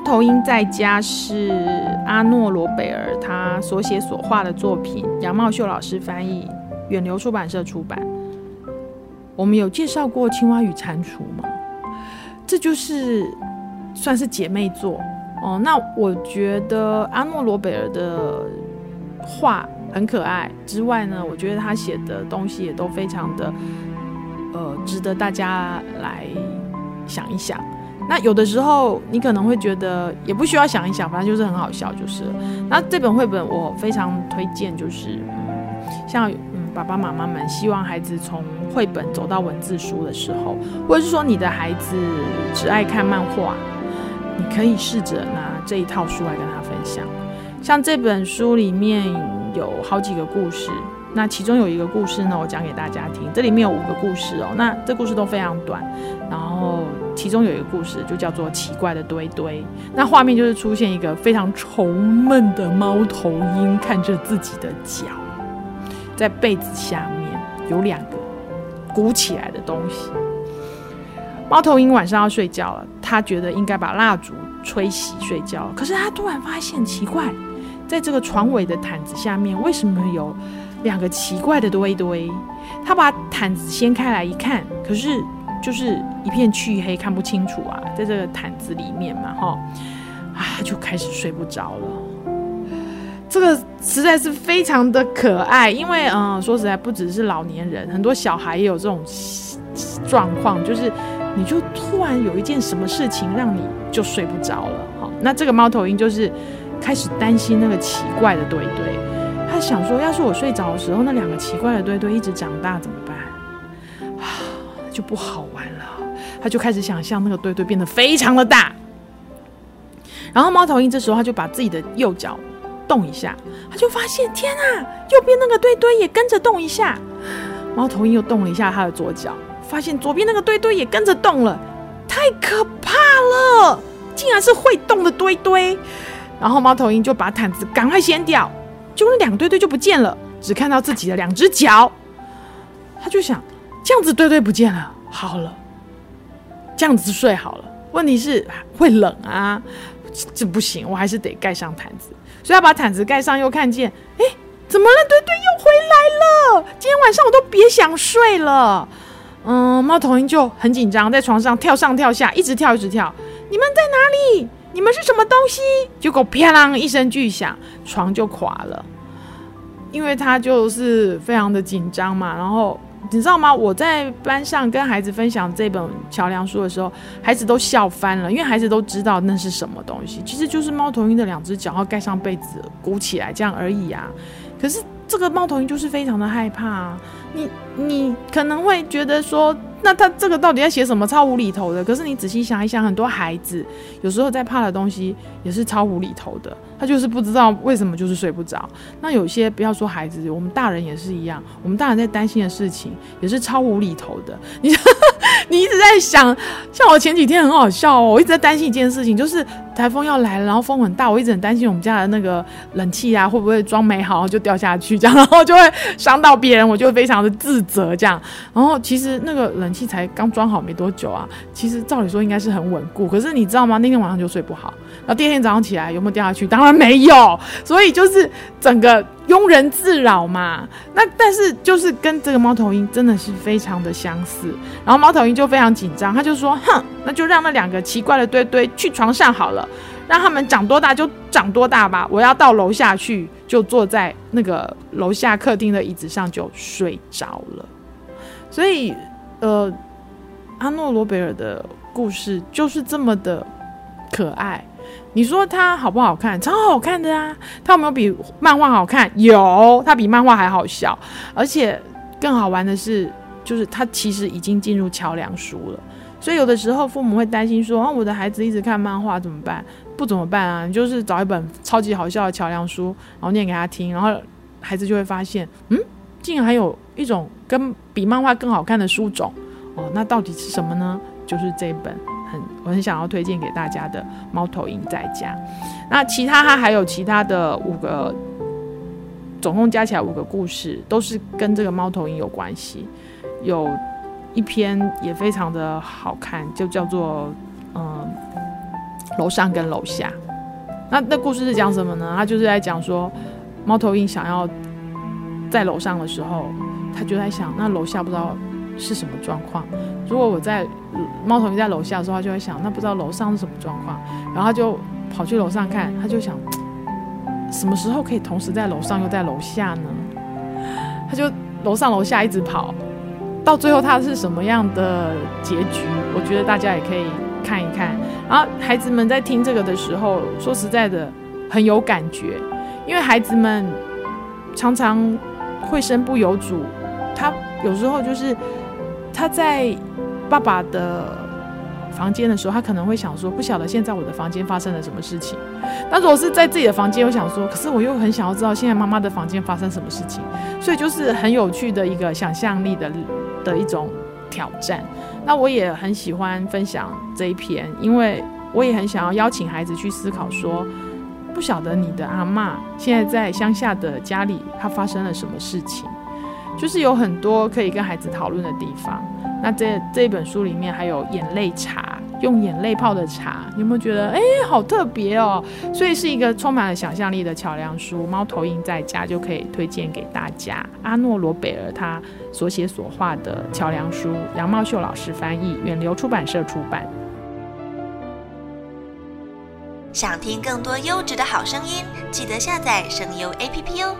猫头鹰在家是阿诺罗贝尔他所写所画的作品，杨茂秀老师翻译，远流出版社出版。我们有介绍过《青蛙与蟾蜍》吗？这就是算是姐妹作哦。那我觉得阿诺罗贝尔的画很可爱之外呢，我觉得他写的东西也都非常的呃值得大家来想一想。那有的时候你可能会觉得也不需要想一想，反正就是很好笑就是。那这本绘本我非常推荐，就是嗯，像嗯爸爸妈妈们希望孩子从绘本走到文字书的时候，或者是说你的孩子只爱看漫画，你可以试着拿这一套书来跟他分享。像这本书里面有好几个故事，那其中有一个故事呢，我讲给大家听。这里面有五个故事哦，那这故事都非常短，然后其中有一个故事就叫做《奇怪的堆堆》。那画面就是出现一个非常愁闷的猫头鹰，看着自己的脚，在被子下面有两个。鼓起来的东西。猫头鹰晚上要睡觉了，他觉得应该把蜡烛吹熄睡觉。可是他突然发现奇怪，在这个床尾的毯子下面，为什么有两个奇怪的堆堆？他把毯子掀开来一看，可是就是一片黢黑，看不清楚啊，在这个毯子里面嘛，哈，啊，就开始睡不着了。这个实在是非常的可爱，因为嗯，说实在，不只是老年人，很多小孩也有这种状况，就是你就突然有一件什么事情让你就睡不着了。好，那这个猫头鹰就是开始担心那个奇怪的堆堆，他想说，要是我睡着的时候，那两个奇怪的堆堆一直长大怎么办？啊，就不好。他就开始想象那个堆堆变得非常的大，然后猫头鹰这时候他就把自己的右脚。动一下，他就发现天啊，右边那个堆堆也跟着动一下。猫头鹰又动了一下他的左脚，发现左边那个堆堆也跟着动了。太可怕了，竟然是会动的堆堆。然后猫头鹰就把毯子赶快掀掉，结果那两堆堆就不见了，只看到自己的两只脚。他就想，这样子堆堆不见了，好了，这样子睡好了。问题是会冷啊，这不行，我还是得盖上毯子。所以要把毯子盖上，又看见，哎，怎么了？堆堆又回来了。今天晚上我都别想睡了。嗯，猫头鹰就很紧张，在床上跳上跳下，一直跳一直跳。你们在哪里？你们是什么东西？结果啪啷一声巨响，床就垮了。因为他就是非常的紧张嘛，然后。你知道吗？我在班上跟孩子分享这本桥梁书的时候，孩子都笑翻了，因为孩子都知道那是什么东西，其实就是猫头鹰的两只脚，然后盖上被子鼓起来这样而已啊。可是这个猫头鹰就是非常的害怕啊。你你可能会觉得说，那他这个到底在写什么？超无厘头的。可是你仔细想一想，很多孩子有时候在怕的东西也是超无厘头的。他就是不知道为什么就是睡不着。那有些不要说孩子，我们大人也是一样。我们大人在担心的事情也是超无厘头的。你 你一直在想，像我前几天很好笑哦，我一直在担心一件事情，就是台风要来了，然后风很大，我一直很担心我们家的那个冷气啊会不会装没好就掉下去，这样然后就会伤到别人，我就非常的自责这样。然后其实那个冷气才刚装好没多久啊，其实照理说应该是很稳固，可是你知道吗？那天晚上就睡不好。然后第二天早上起来有没有掉下去？当然没有，所以就是整个庸人自扰嘛。那但是就是跟这个猫头鹰真的是非常的相似。然后猫头鹰就非常紧张，他就说：“哼，那就让那两个奇怪的堆堆去床上好了，让他们长多大就长多大吧。我要到楼下去，就坐在那个楼下客厅的椅子上就睡着了。”所以，呃，阿诺罗贝尔的故事就是这么的可爱。你说它好不好看？超好看的啊！它有没有比漫画好看？有，它比漫画还好笑。而且更好玩的是，就是它其实已经进入桥梁书了。所以有的时候父母会担心说：“啊，我的孩子一直看漫画怎么办？不怎么办啊？你就是找一本超级好笑的桥梁书，然后念给他听，然后孩子就会发现，嗯，竟然还有一种跟比漫画更好看的书种哦。那到底是什么呢？就是这本。很，我很想要推荐给大家的《猫头鹰在家》。那其他它还有其他的五个，总共加起来五个故事，都是跟这个猫头鹰有关系。有一篇也非常的好看，就叫做嗯，楼上跟楼下。那那故事是讲什么呢？他就是在讲说，猫头鹰想要在楼上的时候，他就在想，那楼下不知道是什么状况。如果我在猫头鹰在楼下的时候，他就会想，那不知道楼上是什么状况。然后他就跑去楼上看，他就想，什么时候可以同时在楼上又在楼下呢？他就楼上楼下一直跑，到最后他是什么样的结局？我觉得大家也可以看一看。然后孩子们在听这个的时候，说实在的，很有感觉，因为孩子们常常会身不由主。他有时候就是他在爸爸的房间的时候，他可能会想说，不晓得现在我的房间发生了什么事情。那如果是在自己的房间，我想说，可是我又很想要知道现在妈妈的房间发生什么事情。所以就是很有趣的一个想象力的的一种挑战。那我也很喜欢分享这一篇，因为我也很想要邀请孩子去思考说，不晓得你的阿嬷现在在乡下的家里，她发生了什么事情，就是有很多可以跟孩子讨论的地方。那这这本书里面还有眼泪茶，用眼泪泡的茶，有没有觉得哎，好特别哦？所以是一个充满了想象力的桥梁书。猫头鹰在家就可以推荐给大家。阿诺罗贝尔他所写所画的桥梁书，杨茂秀老师翻译，远流出版社出版。想听更多优质的好声音，记得下载声优 APP 哦。